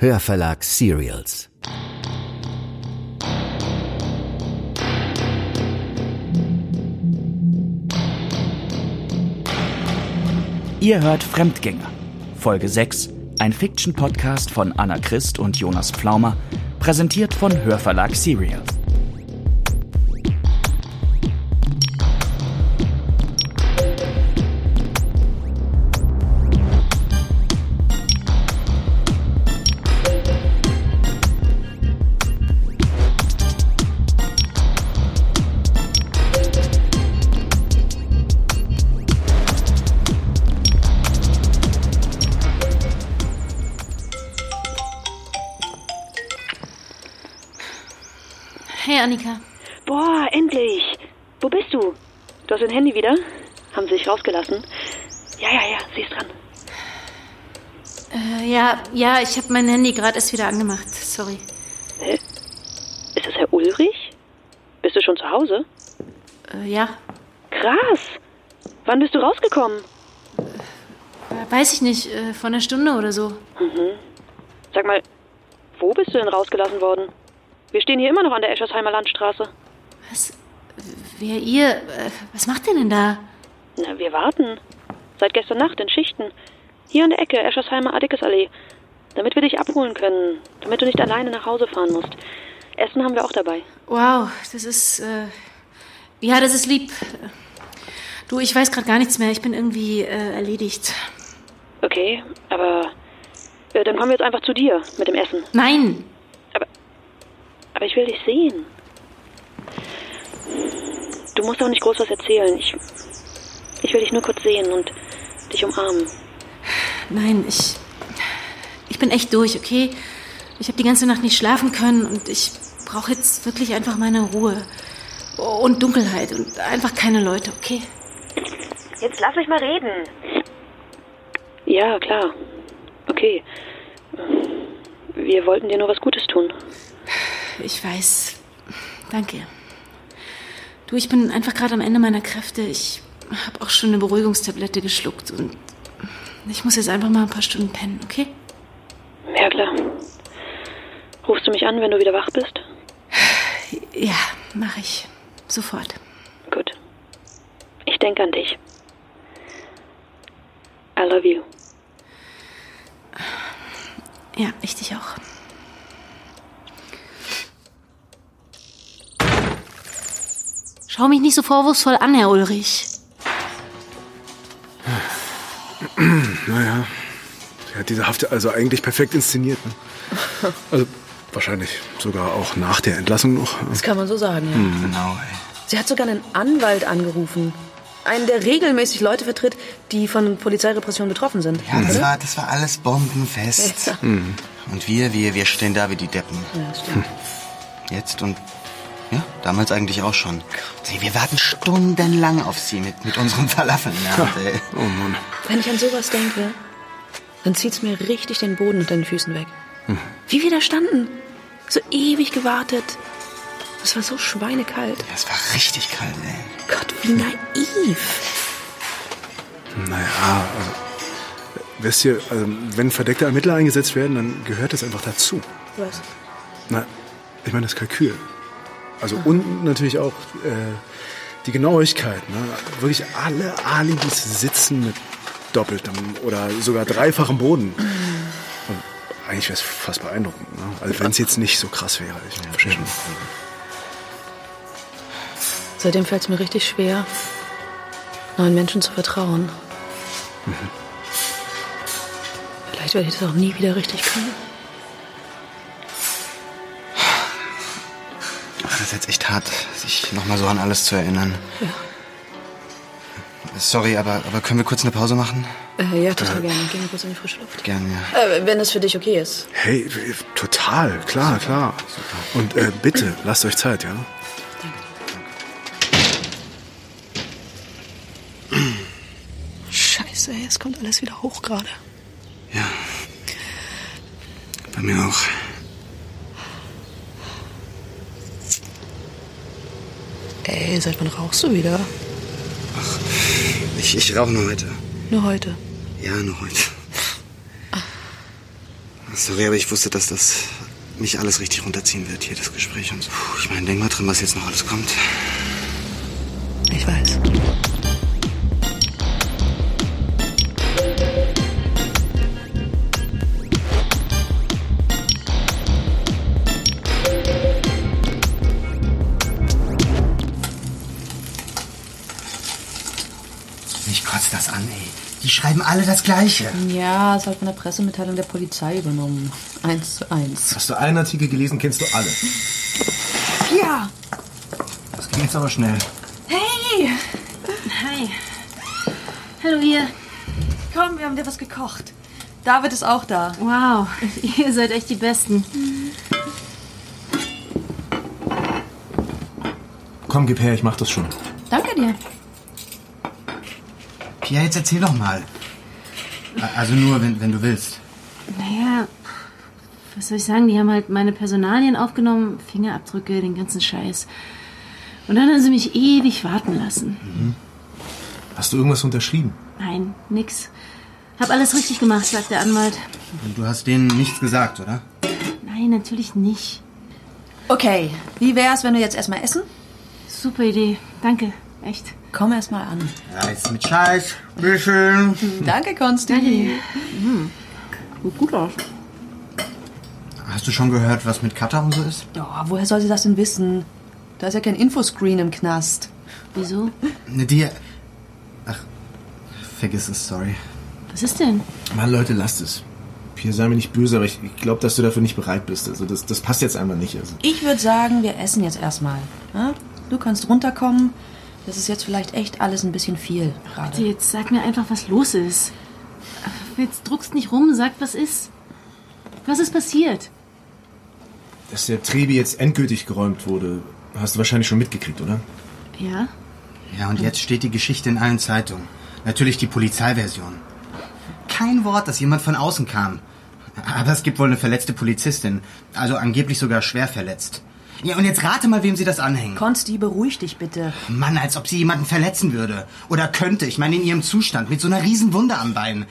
Hörverlag Serials. Ihr hört Fremdgänger. Folge 6, ein Fiction-Podcast von Anna Christ und Jonas Pflaumer, präsentiert von Hörverlag Serials. Hey, Annika. Boah, endlich. Wo bist du? Du hast dein Handy wieder? Haben sie dich rausgelassen? Ja, ja, ja, sie ist dran. Äh, ja, ja, ich habe mein Handy gerade erst wieder angemacht. Sorry. Hä? Ist das Herr Ulrich? Bist du schon zu Hause? Äh, ja, Krass. Wann bist du rausgekommen? äh, weiß ich nicht, äh, vor einer Stunde oder so. Sag mal, wo bist du denn rausgelassen worden? Wir stehen hier immer noch an der Eschersheimer Landstraße. Was? Wer ihr? Äh, was macht ihr denn da? Na, wir warten. Seit gestern Nacht in Schichten. Hier an der Ecke, Eschersheimer Adickesallee. Damit wir dich abholen können. Damit du nicht alleine nach Hause fahren musst. Essen haben wir auch dabei. Wow, das ist. Äh, ja, das ist lieb. Du, ich weiß gerade gar nichts mehr. Ich bin irgendwie äh, erledigt. Okay, aber äh, dann kommen wir jetzt einfach zu dir mit dem Essen. Nein! Aber ich will dich sehen. Du musst auch nicht groß was erzählen. Ich, ich will dich nur kurz sehen und dich umarmen. Nein, ich. Ich bin echt durch, okay? Ich habe die ganze Nacht nicht schlafen können und ich brauche jetzt wirklich einfach meine Ruhe. Und Dunkelheit und einfach keine Leute, okay? Jetzt lass mich mal reden. Ja, klar. Okay. Wir wollten dir nur was Gutes tun. Ich weiß. Danke. Du, ich bin einfach gerade am Ende meiner Kräfte. Ich habe auch schon eine Beruhigungstablette geschluckt und ich muss jetzt einfach mal ein paar Stunden pennen, okay? Ja, klar. Rufst du mich an, wenn du wieder wach bist? Ja, mache ich. Sofort. Gut. Ich denke an dich. I love you. Ja, ich dich auch. Schau mich nicht so vorwurfsvoll an, Herr Ulrich. Naja, sie hat diese Haft also eigentlich perfekt inszeniert. Ne? Also wahrscheinlich sogar auch nach der Entlassung noch. Das kann man so sagen, ja. Genau, ey. Sie hat sogar einen Anwalt angerufen. Einen, der regelmäßig Leute vertritt, die von Polizeirepression betroffen sind. Ja, das war, das war alles bombenfest. Und wir, wir, wir stehen da wie die Deppen. Ja, das stimmt. Jetzt und ja, damals eigentlich auch schon. Ey, wir warten stundenlang auf sie mit, mit unserem Falafeln. Ja, ey. Oh Mann. Wenn ich an sowas denke, dann zieht's mir richtig den Boden unter den Füßen weg. Wie wir da standen. So ewig gewartet. Es war so schweinekalt. Ja, es war richtig kalt, ey. Gott, wie naiv. Naja, also. Wisst ihr, also, wenn verdeckte Ermittler eingesetzt werden, dann gehört das einfach dazu. Was? Na, ich meine das Kalkül. Also und natürlich auch äh, die Genauigkeit. Ne? Wirklich alle Alibis sitzen mit doppeltem oder sogar dreifachem Boden. Und eigentlich wäre es fast beeindruckend. Ne? Also wenn es jetzt nicht so krass wäre. Ich verstehe schon. Seitdem fällt es mir richtig schwer, neuen Menschen zu vertrauen. Vielleicht werde ich das auch nie wieder richtig können. Das ist jetzt echt hart, sich nochmal so an alles zu erinnern. Ja. Sorry, aber, aber können wir kurz eine Pause machen? Äh, ja, total gerne. Gehen wir kurz in die frische Luft. Gerne, ja. Äh, wenn das für dich okay ist. Hey, total, klar, klar. Und äh, bitte, lasst euch Zeit, ja? Scheiße, ey, es kommt alles wieder hoch gerade. Ja. Bei mir auch. Ey, seit wann rauchst du wieder? Ich, ich rauche nur heute. Nur heute. Ja, nur heute. Sorry, aber ich wusste, dass das mich alles richtig runterziehen wird, hier das Gespräch und so. Ich meine, denk mal drin, was jetzt noch alles kommt. Ich weiß. Kotzt das an, ey. Die schreiben alle das Gleiche. Ja, es hat von der Pressemitteilung der Polizei übernommen. Eins zu eins. Hast du einen Artikel gelesen, kennst du alle. Ja! Das ging jetzt aber schnell. Hey! Hi. Hallo ihr. Komm, wir haben dir was gekocht. David ist auch da. Wow, ihr seid echt die Besten. Komm, gib her, ich mach das schon. Danke dir. Pia, jetzt erzähl doch mal. Also nur, wenn, wenn du willst. Naja, was soll ich sagen? Die haben halt meine Personalien aufgenommen, Fingerabdrücke, den ganzen Scheiß. Und dann haben sie mich ewig warten lassen. Hast du irgendwas unterschrieben? Nein, nix. Hab alles richtig gemacht, sagt der Anwalt. Und du hast denen nichts gesagt, oder? Nein, natürlich nicht. Okay, wie wär's, wenn wir jetzt erstmal essen? Super Idee. Danke. Echt. Komm erst mal an. Ja, jetzt mit Scheiß. Bitteschön. Danke, Konsti. Danke dir. Sieht gut aus. Hast du schon gehört, was mit Katha und so ist? Oh, woher soll sie das denn wissen? Da ist ja kein Infoscreen im Knast. Wieso? Ne, dir. Ach, vergiss es, sorry. Was ist denn? Mann, Leute, lasst es. Pia, sei mir nicht böse, aber ich, ich glaube, dass du dafür nicht bereit bist. Also das, das passt jetzt einfach nicht. Also. Ich würde sagen, wir essen jetzt erstmal. Ja? Du kannst runterkommen. Das ist jetzt vielleicht echt alles ein bisschen viel gerade. Bitte, Jetzt sag mir einfach, was los ist. Jetzt druckst nicht rum, sag, was ist. Was ist passiert? Dass der Trebi jetzt endgültig geräumt wurde, hast du wahrscheinlich schon mitgekriegt, oder? Ja? Ja, und jetzt steht die Geschichte in allen Zeitungen. Natürlich die Polizeiversion. Kein Wort, dass jemand von außen kam. Aber es gibt wohl eine verletzte Polizistin. Also angeblich sogar schwer verletzt. Ja, und jetzt rate mal, wem sie das anhängen. Konsti, beruhig dich bitte. Mann, als ob sie jemanden verletzen würde. Oder könnte. Ich meine, in ihrem Zustand. Mit so einer riesen Wunde am Bein.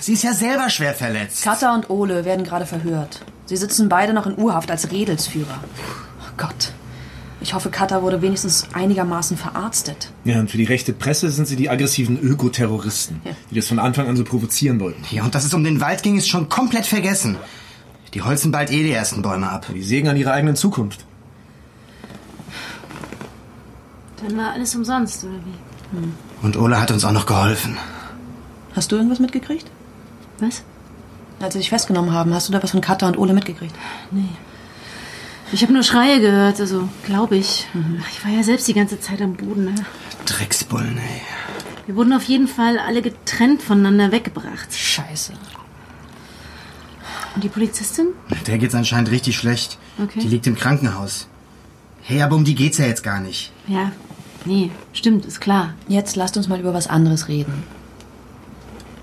Sie ist ja selber schwer verletzt. Katha und Ole werden gerade verhört. Sie sitzen beide noch in U-Haft als Redelsführer. Oh Gott. Ich hoffe, Katha wurde wenigstens einigermaßen verarztet. Ja, und für die rechte Presse sind sie die aggressiven Ökoterroristen, die das von Anfang an so provozieren wollten. Ja, und dass es um den Wald ging, ist schon komplett vergessen. Die holzen bald eh die ersten Bäume ab. Die sägen an ihrer eigenen Zukunft. Dann war alles umsonst, oder wie? Und Ole hat uns auch noch geholfen. Hast du irgendwas mitgekriegt? Was? Als sie dich festgenommen haben, hast du da was von Katha und Ole mitgekriegt? Ich habe nur Schreie gehört, also glaube ich. Ich war ja selbst die ganze Zeit am Boden. Ne? Drecksbullen, ey. Wir wurden auf jeden Fall alle getrennt voneinander weggebracht. Scheiße. Und die Polizistin? Der geht's anscheinend richtig schlecht. Okay. Die liegt im Krankenhaus. Hey, aber um die geht's ja jetzt gar nicht. Ja, nee, stimmt, ist klar. Jetzt lasst uns mal über was anderes reden.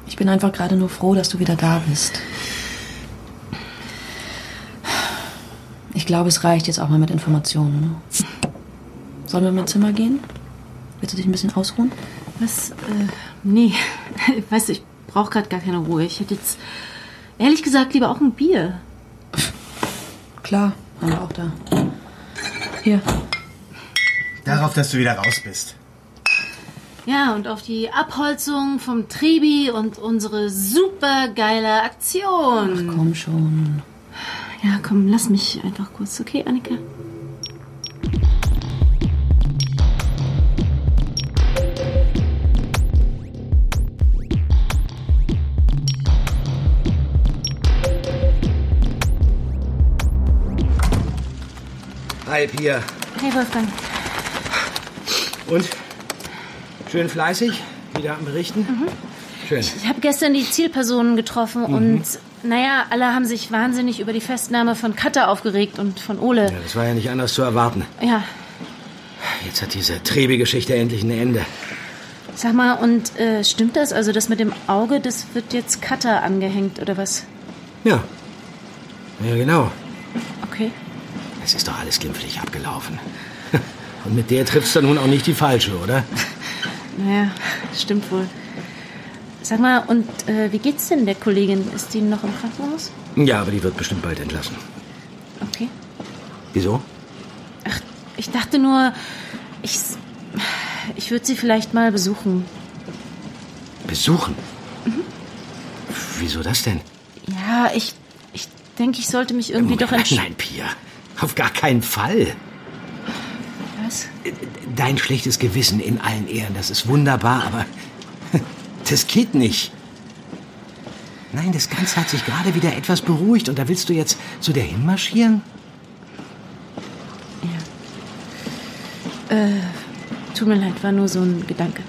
Ich bin einfach gerade nur froh, dass du wieder da bist. Ich glaube, es reicht jetzt auch mal mit Informationen. Ne? Sollen wir in mein Zimmer gehen? Willst du dich ein bisschen ausruhen? Was? Äh, nee, weißt du, ich brauche gerade gar keine Ruhe. Ich hätte jetzt, ehrlich gesagt, lieber auch ein Bier. Klar, haben wir auch da. Hier. Darauf, dass du wieder raus bist. Ja, und auf die Abholzung vom Trebi und unsere super geile Aktion. Komm schon. Ja, komm, lass mich einfach kurz, okay, Annika? Hi, Pia. Hey, Wolfgang. Und? Schön fleißig? Wieder am Berichten? Schön. Ich habe gestern die Zielpersonen getroffen und, naja, alle haben sich wahnsinnig über die Festnahme von Katha aufgeregt und von Ole. Ja, das war ja nicht anders zu erwarten. Ja, Jetzt hat diese Trebi-Geschichte endlich ein Ende. sag mal, und äh, stimmt das? Also das mit dem Auge, das wird jetzt Katha angehängt, oder was? Ja. Ja, genau. Okay. Es ist doch alles glimpflich abgelaufen. Und mit der triffst du nun auch nicht die falsche, oder? Naja, stimmt wohl. Sag mal, und äh, wie geht's denn der Kollegin? Ist die noch im Krankenhaus? Ja, aber die wird bestimmt bald entlassen. Okay. Wieso? Ach, ich dachte nur, ich, ich würde sie vielleicht mal besuchen. Besuchen? Wieso das denn? Ja, ich, ich denke, ich sollte mich irgendwie doch nein, entscheiden. nein, Pia. Auf gar keinen Fall. Dein schlechtes Gewissen in allen Ehren, das ist wunderbar, aber das geht nicht. Nein, das Ganze hat sich gerade wieder etwas beruhigt und da willst du jetzt zu der hinmarschieren? Tut mir leid, war nur so ein Gedanke.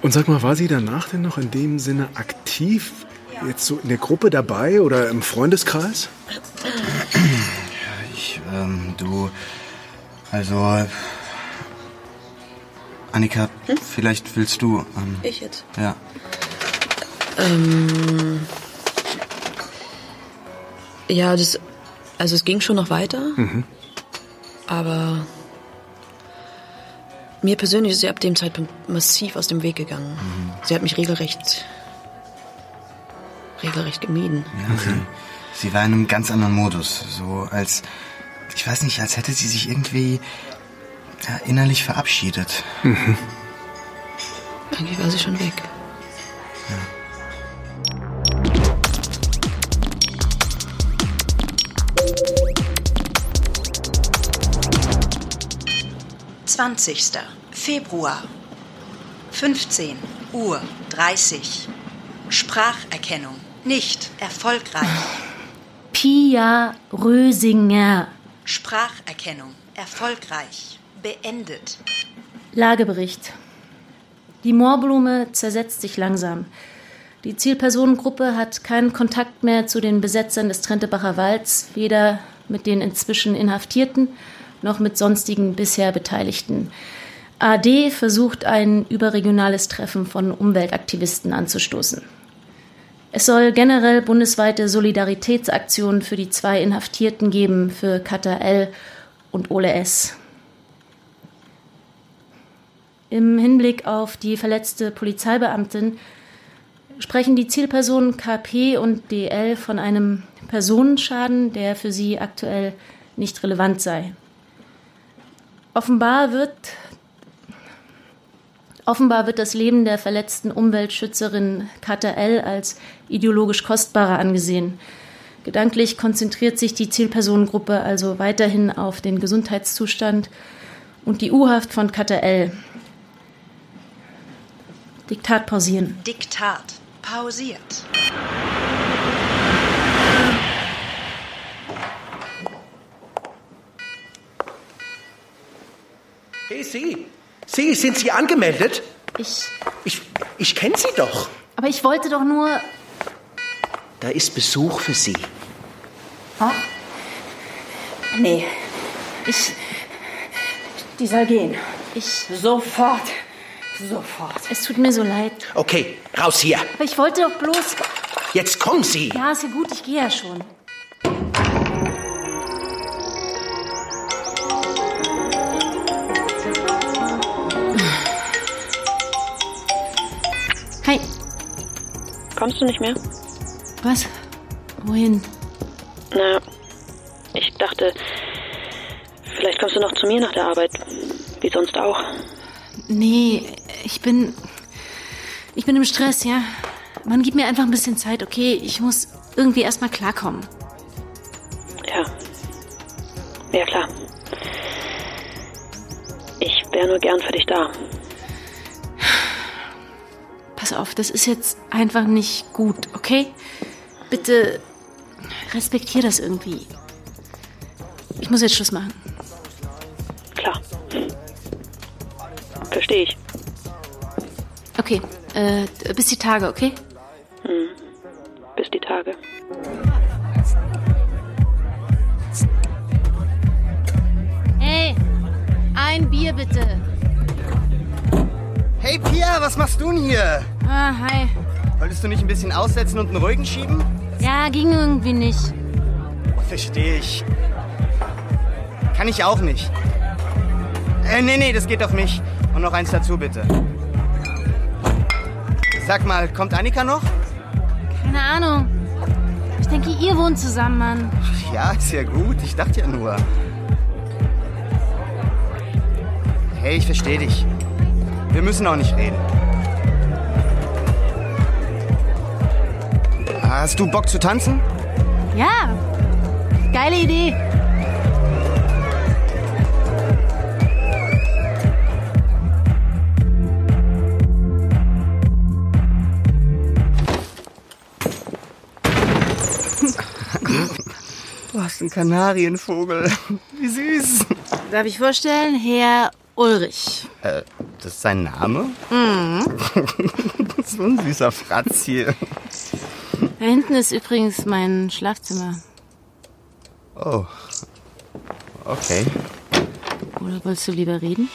Und sag mal, war sie danach denn noch in dem Sinne aktiv? Jetzt so in der Gruppe dabei oder im Freundeskreis? Ähm, du. Also. Annika, vielleicht willst du. Ähm, Ich jetzt? ja. Ähm. Ja, das. Also es ging schon noch weiter. Aber. Mir persönlich ist sie ab dem Zeitpunkt massiv aus dem Weg gegangen. Sie hat mich regelrecht. regelrecht gemieden. ja sie, sie war in einem ganz anderen Modus. So als. Ich weiß nicht, als hätte sie sich irgendwie. Ja, innerlich verabschiedet. Irgendwie war sie schon weg. Zwanzigster Februar 15 Uhr 30 Spracherkennung nicht erfolgreich. Pia Rösinger. Spracherkennung erfolgreich beendet. Lagebericht. Die Moorblume zersetzt sich langsam. Die Zielpersonengruppe hat keinen Kontakt mehr zu den Besetzern des Trentebacher Walds, weder mit den inzwischen Inhaftierten noch mit sonstigen bisher Beteiligten. AD versucht ein überregionales Treffen von Umweltaktivisten anzustoßen. Es soll generell bundesweite Solidaritätsaktionen für die zwei Inhaftierten geben, für Kata L und Ole S. Im Hinblick auf die verletzte Polizeibeamtin sprechen die Zielpersonen KP und DL von einem Personenschaden, der für sie aktuell nicht relevant sei. Offenbar wird, offenbar wird das Leben der verletzten Umweltschützerin Kata L als ideologisch kostbarer angesehen. Gedanklich konzentriert sich die Zielpersonengruppe also weiterhin auf den Gesundheitszustand und die U-Haft von Kata L. Diktat pausieren. Diktat pausiert. Hey, Sie. Sie, sind Sie angemeldet? Ich. Ich, ich kenne Sie doch. Aber ich wollte doch nur. Da ist Besuch für Sie. Nee, Ich. die soll gehen. Ich. Sofort. Sofort. Es tut mir so leid. Okay, raus hier. Aber ich wollte doch bloß. Jetzt kommen Sie. Ja, ist ja gut, ich gehe ja schon. Kommst du nicht mehr? was? Wohin? Na, ich dachte, vielleicht kommst du noch zu mir nach der Arbeit. Wie sonst auch. Nee, ich bin. Ich bin im Stress, ja. Man gibt mir einfach ein bisschen Zeit, okay? Ich muss irgendwie erstmal klarkommen. Ja. Ja, klar. Ich wäre nur gern für dich da. Pass auf, das ist jetzt einfach nicht gut, okay? Bitte respektier das irgendwie. Ich muss jetzt Schluss machen. Klar. Verstehe ich. Okay, äh, bis die Tage, okay? Bis die Tage. Hey, ein Bier bitte. Hey Pia, was machst du denn hier? Ah, hi. Wolltest du nicht ein bisschen aussetzen und einen ruhigen schieben? Ja, ging irgendwie nicht. Verstehe ich. Kann ich auch nicht. Äh, nee, nee, das geht auf mich. Und noch eins dazu, bitte. Sag mal, kommt Annika noch? Keine Ahnung. Ich denke, ihr wohnt zusammen, Mann. Ja, ist ja gut. Ich dachte ja nur. Hey, ich verstehe dich. Wir müssen auch nicht reden. Hast du Bock zu tanzen? Ja. Geile Idee. Du hast einen Kanarienvogel. Wie süß. Darf ich vorstellen, Herr Ulrich. Äh, das ist sein Name? Mhm. so ein süßer Fratz hier. Da hinten ist übrigens mein Schlafzimmer. Oh. Okay. Oder wolltest du lieber reden?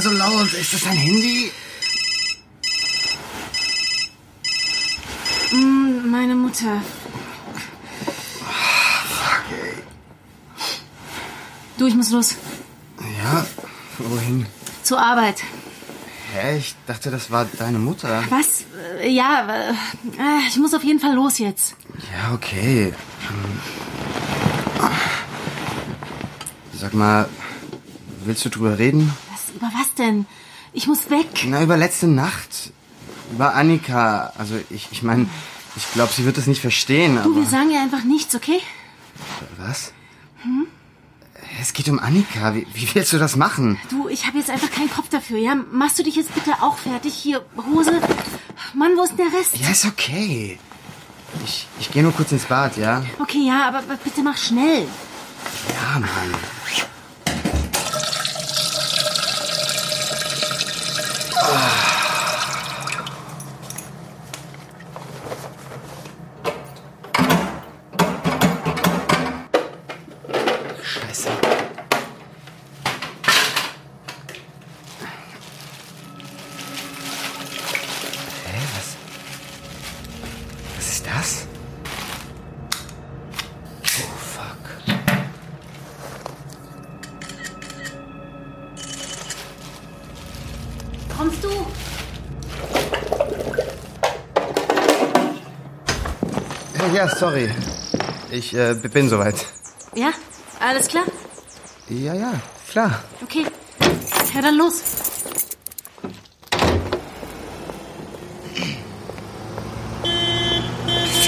Da so laut? Ist das dein Handy? Mm, Meine Mutter. Du, ich muss los. Ja, wohin? Zur Arbeit. Hä? Ich dachte, das war deine Mutter. Was? Äh, Ja, äh, ich muss auf jeden Fall los jetzt. Ja, okay. Ähm, Sag mal, willst du drüber reden? Denn? Ich muss weg. Na, über letzte Nacht. Über Annika. Also, ich, ich meine, ich glaube, sie wird es nicht verstehen, Du, wir aber... sagen ihr einfach nichts, okay? Was? Hm? Es geht um Annika. Wie, wie willst du das machen? Du, ich habe jetzt einfach keinen Kopf dafür, ja? Machst du dich jetzt bitte auch fertig? Hier, Hose. Mann, wo ist denn der Rest? Ja, ist okay. Ich, ich gehe nur kurz ins Bad, ja? Okay, ja, aber bitte mach schnell. Ja, Mann. Kommst du? Äh, Ja, sorry. Ich äh, bin soweit. Ja? Alles klar? Ja, ja, klar. Okay. Ja, dann los.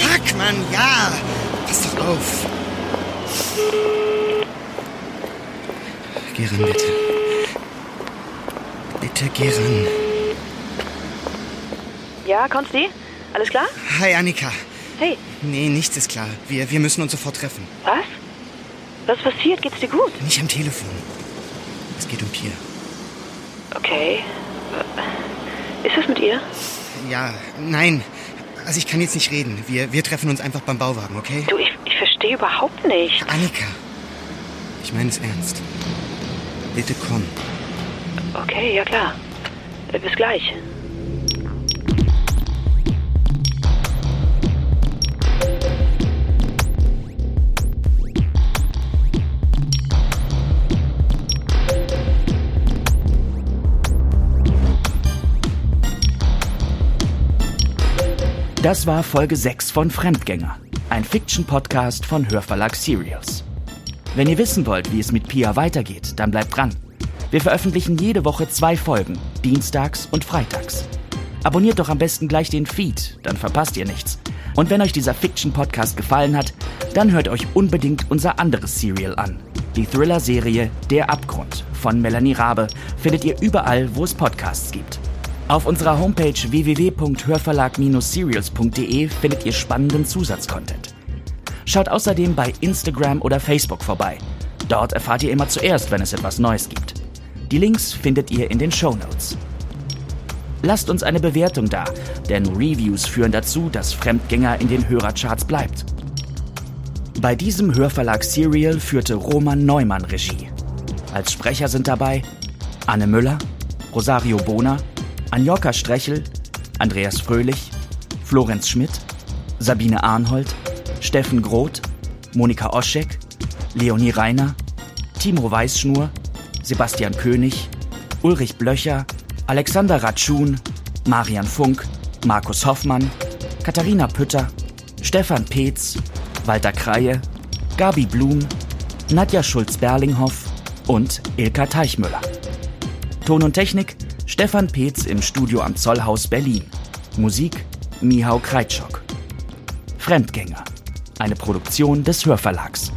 Fuck, Mann, ja. Pass doch auf. Geh ran, bitte. Bitte geh ran. Ja, Konsti? Alles klar? Hi, Annika. Hey, Nee, nichts ist klar. Wir, wir müssen uns sofort treffen. was? Was passiert? Geht's dir gut? Nicht am Telefon. Es geht um Pia. Okay. Ist es mit ihr? Ja, nein. Also ich kann jetzt nicht reden. Wir, wir treffen uns einfach beim Bauwagen, okay? Du, ich, ich verstehe überhaupt nicht. Annika. Ich meine es ernst. Bitte komm. Okay, ja klar. Bis gleich. Das war Folge 6 von Fremdgänger, ein Fiction-Podcast von Hörverlag Serials. Wenn ihr wissen wollt, wie es mit Pia weitergeht, dann bleibt dran. Wir veröffentlichen jede Woche zwei Folgen, dienstags und freitags. Abonniert doch am besten gleich den Feed, dann verpasst ihr nichts. Und wenn euch dieser Fiction-Podcast gefallen hat, dann hört euch unbedingt unser anderes Serial an. Die Thriller-Serie Der Abgrund von Melanie Rabe findet ihr überall, wo es Podcasts gibt. Auf unserer Homepage www.hörverlag-serials.de findet ihr spannenden Zusatzcontent. Schaut außerdem bei Instagram oder Facebook vorbei. Dort erfahrt ihr immer zuerst, wenn es etwas Neues gibt. Die Links findet ihr in den Show Notes. Lasst uns eine Bewertung da, denn Reviews führen dazu, dass Fremdgänger in den Hörercharts bleibt. Bei diesem Hörverlag Serial führte Roman Neumann Regie. Als Sprecher sind dabei Anne Müller, Rosario Bona, Anjoka Strechel, Andreas Fröhlich, Florenz Schmidt, Sabine Arnhold, Steffen Groth, Monika Oschek, Leonie Reiner, Timo Weißschnur, Sebastian König, Ulrich Blöcher, Alexander Ratschun, Marian Funk, Markus Hoffmann, Katharina Pütter, Stefan Peetz, Walter Kreie, Gabi Blum, Nadja Schulz-Berlinghoff und Ilka Teichmüller. Ton und Technik Stefan Peetz im Studio am Zollhaus Berlin. Musik Mihau Kreitschok. Fremdgänger. Eine Produktion des Hörverlags.